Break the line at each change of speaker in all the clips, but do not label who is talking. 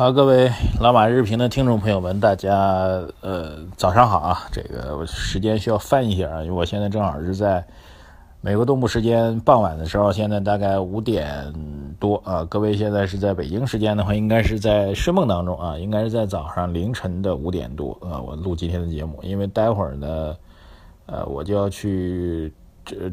好，各位老马日评的听众朋友们，大家呃早上好啊！这个时间需要翻一下啊，因为我现在正好是在美国东部时间傍晚的时候，现在大概五点多啊。各位现在是在北京时间的话，应该是在睡梦当中啊，应该是在早上凌晨的五点多啊。我录今天的节目，因为待会儿呢，呃，我就要去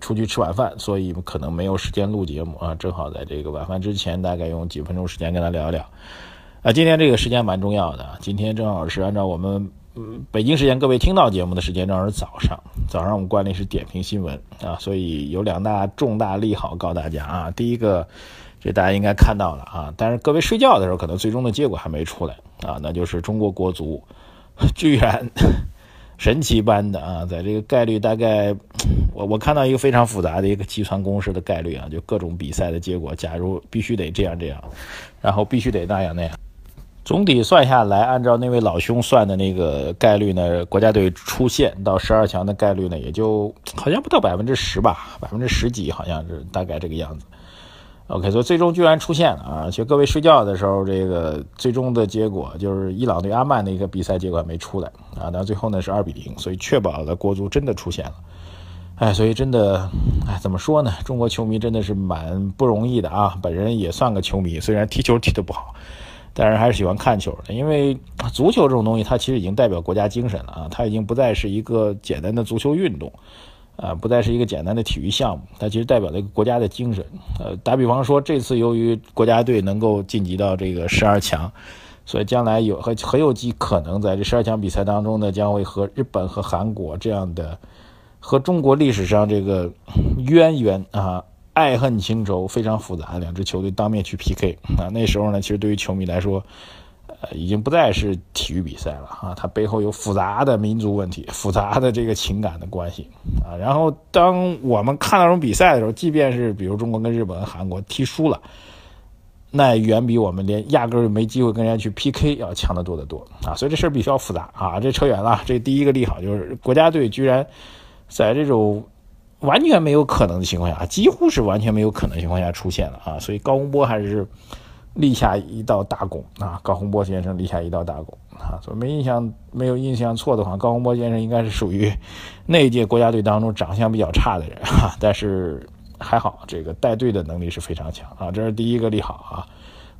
出去吃晚饭，所以可能没有时间录节目啊。正好在这个晚饭之前，大概用几分钟时间跟他聊一聊。啊，今天这个时间蛮重要的。今天正好是按照我们北京时间各位听到节目的时间，正好是早上。早上我们惯例是点评新闻啊，所以有两大重大利好告大家啊。第一个，这大家应该看到了啊，但是各位睡觉的时候，可能最终的结果还没出来啊，那就是中国国足 居然 神奇般的啊，在这个概率大概，我我看到一个非常复杂的一个计算公式的概率啊，就各种比赛的结果，假如必须得这样这样，然后必须得那样那样。总体算下来，按照那位老兄算的那个概率呢，国家队出线到十二强的概率呢，也就好像不到百分之十吧，百分之十几，好像是大概这个样子。OK，所以最终居然出现了啊！其实各位睡觉的时候，这个最终的结果就是伊朗对阿曼的一个比赛结果没出来啊，但最后呢是二比零，所以确保了国足真的出现了。哎，所以真的，哎，怎么说呢？中国球迷真的是蛮不容易的啊！本人也算个球迷，虽然踢球踢得不好。但是还是喜欢看球的，因为足球这种东西，它其实已经代表国家精神了啊！它已经不再是一个简单的足球运动，啊，不再是一个简单的体育项目，它其实代表了一个国家的精神。呃，打比方说，这次由于国家队能够晋级到这个十二强，所以将来有很很有机可能在这十二强比赛当中呢，将会和日本和韩国这样的和中国历史上这个渊源啊。爱恨情仇非常复杂，两支球队当面去 PK 啊，那时候呢，其实对于球迷来说，呃，已经不再是体育比赛了啊，它背后有复杂的民族问题、复杂的这个情感的关系啊。然后，当我们看到这种比赛的时候，即便是比如中国跟日本、韩国踢输了，那远比我们连压根儿没机会跟人家去 PK 要强得多得多啊。所以这事儿比较复杂啊。这扯远了，这第一个利好就是国家队居然在这种。完全没有可能的情况下，几乎是完全没有可能情况下出现了啊！所以高洪波还是立下一道大功啊！高洪波先生立下一道大功啊！所以没印象没有印象错的话，高洪波先生应该是属于那一届国家队当中长相比较差的人哈，但是还好，这个带队的能力是非常强啊！这是第一个利好啊，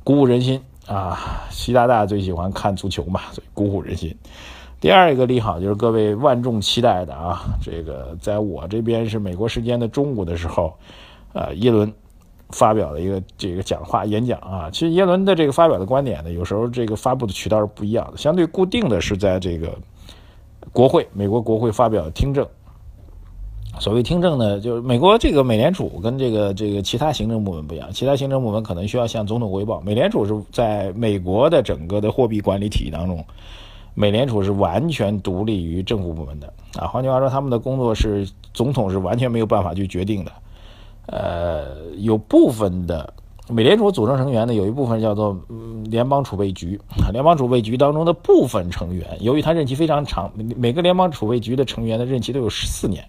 鼓舞人心啊！习大大最喜欢看足球嘛，所以鼓舞人心。第二一个利好就是各位万众期待的啊，这个在我这边是美国时间的中午的时候，呃，耶伦发表了一个这个讲话演讲啊。其实耶伦的这个发表的观点呢，有时候这个发布的渠道是不一样的。相对固定的是在这个国会，美国国会发表听证。所谓听证呢，就是美国这个美联储跟这个这个其他行政部门不一样，其他行政部门可能需要向总统汇报，美联储是在美国的整个的货币管理体系当中。美联储是完全独立于政府部门的啊，换句话说，他们的工作是总统是完全没有办法去决定的。呃，有部分的美联储组成成员呢，有一部分叫做联邦储备局，联邦储备局当中的部分成员，由于他任期非常长，每个联邦储备局的成员的任期都有十四年，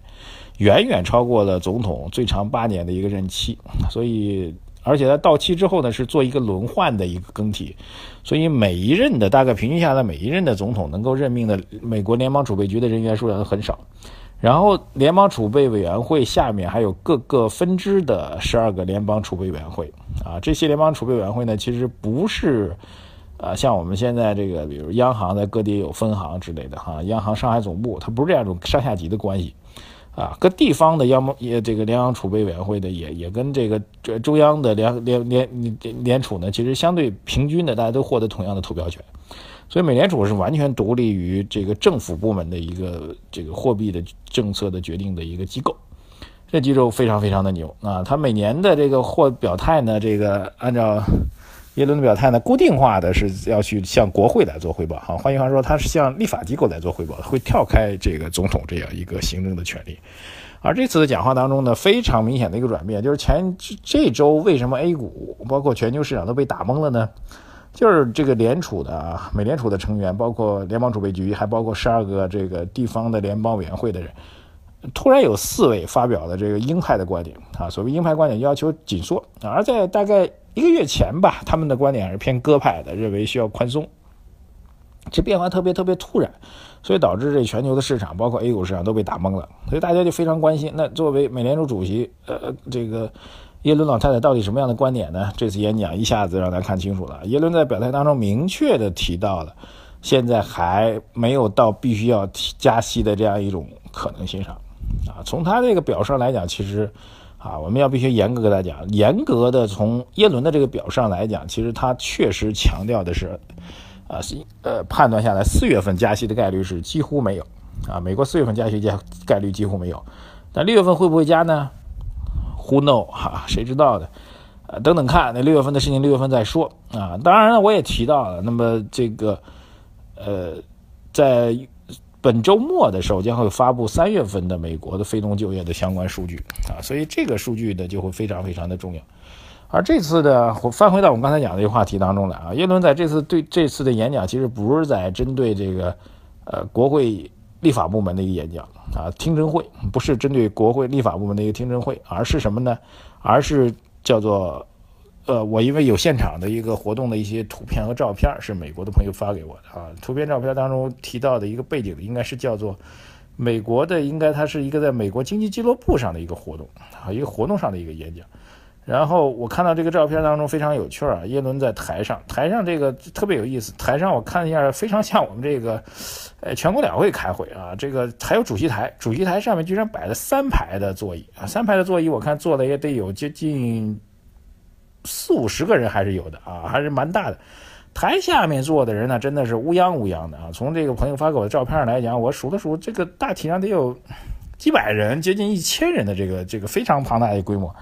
远远超过了总统最长八年的一个任期，所以。而且在到期之后呢，是做一个轮换的一个更替，所以每一任的大概平均下来，每一任的总统能够任命的美国联邦储备局的人员数量都很少。然后联邦储备委员会下面还有各个分支的十二个联邦储备委员会啊，这些联邦储备委员会呢，其实不是啊，像我们现在这个，比如央行在各地有分行之类的哈，央行上海总部，它不是这样一种上下级的关系。啊，各地方的央也这个联邦储备委员会的也也跟这个这中央的联联联联储呢，其实相对平均的，大家都获得同样的投票权，所以美联储是完全独立于这个政府部门的一个这个货币的政策的决定的一个机构，这机构非常非常的牛啊！它每年的这个货表态呢，这个按照耶伦的表态呢，固定化的是要去向国会来做汇报，哈，换句话说，他是向立法机构来做汇报，会跳开这个总统这样一个行政的权利。而这次的讲话当中呢，非常明显的一个转变，就是前这周为什么 A 股包括全球市场都被打懵了呢？就是这个联储的啊美联储的成员，包括联邦储备局，还包括十二个这个地方的联邦委员会的人，突然有四位发表了这个鹰派的观点啊。所谓鹰派观点，要求紧缩。而在大概一个月前吧，他们的观点还是偏鸽派的，认为需要宽松。这变化特别特别突然，所以导致这全球的市场，包括 A 股市场都被打懵了。所以大家就非常关心，那作为美联储主席，呃，这个。耶伦老太太到底什么样的观点呢？这次演讲一下子让大家看清楚了。耶伦在表态当中明确的提到了，现在还没有到必须要加息的这样一种可能性上。啊，从他这个表上来讲，其实啊，我们要必须严格跟他讲，严格的从耶伦的这个表上来讲，其实他确实强调的是，啊，是呃判断下来四月份加息的概率是几乎没有。啊，美国四月份加息加概率几乎没有，但六月份会不会加呢？Who know 哈？谁知道的？呃，等等看，那六月份的事情六月份再说啊。当然了，我也提到了，那么这个呃，在本周末的时候将会发布三月份的美国的非农就业的相关数据啊，所以这个数据呢就会非常非常的重要。而这次的翻回到我们刚才讲的这个话题当中来啊，耶伦在这次对这次的演讲其实不是在针对这个呃国会。立法部门的一个演讲啊，听证会不是针对国会立法部门的一个听证会，而是什么呢？而是叫做，呃，我因为有现场的一个活动的一些图片和照片，是美国的朋友发给我的啊。图片照片当中提到的一个背景，应该是叫做美国的，应该它是一个在美国经济俱乐部上的一个活动啊，一个活动上的一个演讲。然后我看到这个照片当中非常有趣啊，耶伦在台上，台上这个特别有意思。台上我看一下，非常像我们这个，呃，全国两会开会啊。这个还有主席台，主席台上面居然摆了三排的座椅啊，三排的座椅我看坐的也得有接近四五十个人还是有的啊，还是蛮大的。台下面坐的人呢，真的是乌泱乌泱的啊。从这个朋友发给我的照片上来讲，我数了数，这个大体上得有几百人，接近一千人的这个这个非常庞大的规模。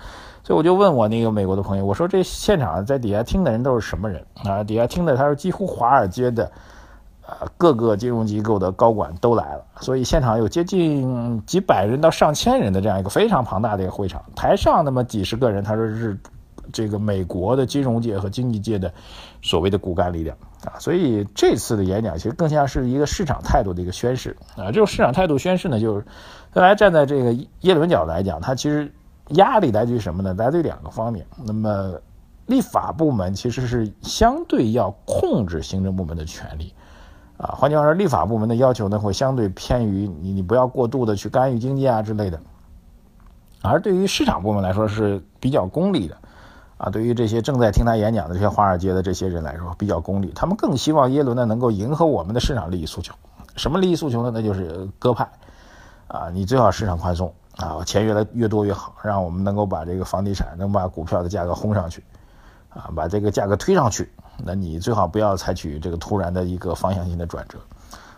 所以我就问我那个美国的朋友，我说这现场在底下听的人都是什么人啊？底下听的他说几乎华尔街的，呃各个金融机构的高管都来了，所以现场有接近几百人到上千人的这样一个非常庞大的一个会场，台上那么几十个人，他说是这个美国的金融界和经济界的所谓的骨干力量啊。所以这次的演讲其实更像是一个市场态度的一个宣示啊。这种市场态度宣示呢，就是大家站在这个耶伦角来讲，它其实。压力来自于什么呢？来自于两个方面。那么，立法部门其实是相对要控制行政部门的权利，啊，换句话说，立法部门的要求呢会相对偏于你，你不要过度的去干预经济啊之类的。而对于市场部门来说是比较功利的，啊，对于这些正在听他演讲的这些华尔街的这些人来说比较功利，他们更希望耶伦呢能够迎合我们的市场利益诉求。什么利益诉求呢？那就是鸽派，啊，你最好市场宽松。啊，钱越来越多越好，让我们能够把这个房地产能把股票的价格轰上去，啊，把这个价格推上去。那你最好不要采取这个突然的一个方向性的转折。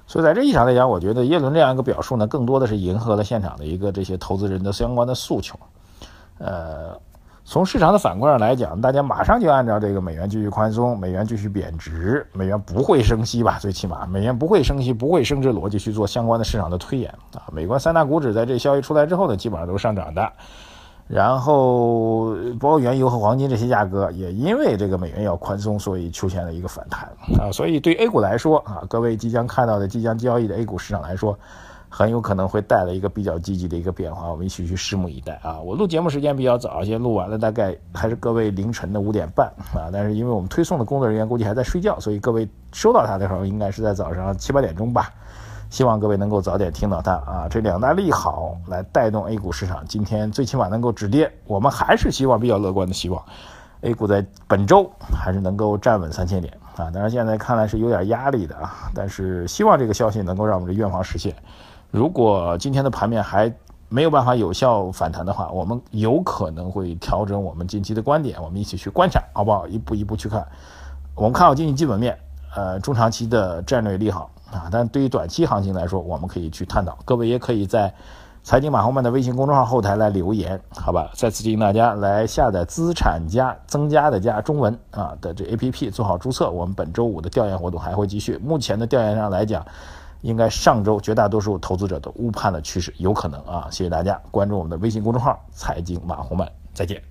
所以在这一场来讲，我觉得耶伦这样一个表述呢，更多的是迎合了现场的一个这些投资人的相关的诉求，呃。从市场的反馈上来讲，大家马上就按照这个美元继续宽松、美元继续贬值、美元不会升息吧？最起码美元不会升息、不会升值逻辑去做相关的市场的推演啊。美国三大股指在这消息出来之后呢，基本上都是上涨的。然后包括原油和黄金这些价格，也因为这个美元要宽松，所以出现了一个反弹啊。所以对 A 股来说啊，各位即将看到的、即将交易的 A 股市场来说。很有可能会带来一个比较积极的一个变化，我们一起去拭目以待啊！我录节目时间比较早，现在录完了，大概还是各位凌晨的五点半啊。但是因为我们推送的工作人员估计还在睡觉，所以各位收到它的时候应该是在早上七八点钟吧。希望各位能够早点听到它啊！这两大利好来带动 A 股市场，今天最起码能够止跌。我们还是希望比较乐观的希望，A 股在本周还是能够站稳三千点啊！当然现在看来是有点压力的啊，但是希望这个消息能够让我们的愿望实现。如果今天的盘面还没有办法有效反弹的话，我们有可能会调整我们近期的观点，我们一起去观察，好不好？一步一步去看。我们看好经济基本面，呃，中长期的战略利好啊。但对于短期行情来说，我们可以去探讨。各位也可以在财经马红漫的微信公众号后台来留言，好吧？再次提醒大家来下载资产加增加的加中文啊的这 A P P 做好注册。我们本周五的调研活动还会继续。目前的调研上来讲，应该上周绝大多数投资者都误判了趋势，有可能啊。谢谢大家关注我们的微信公众号财经马红漫，再见。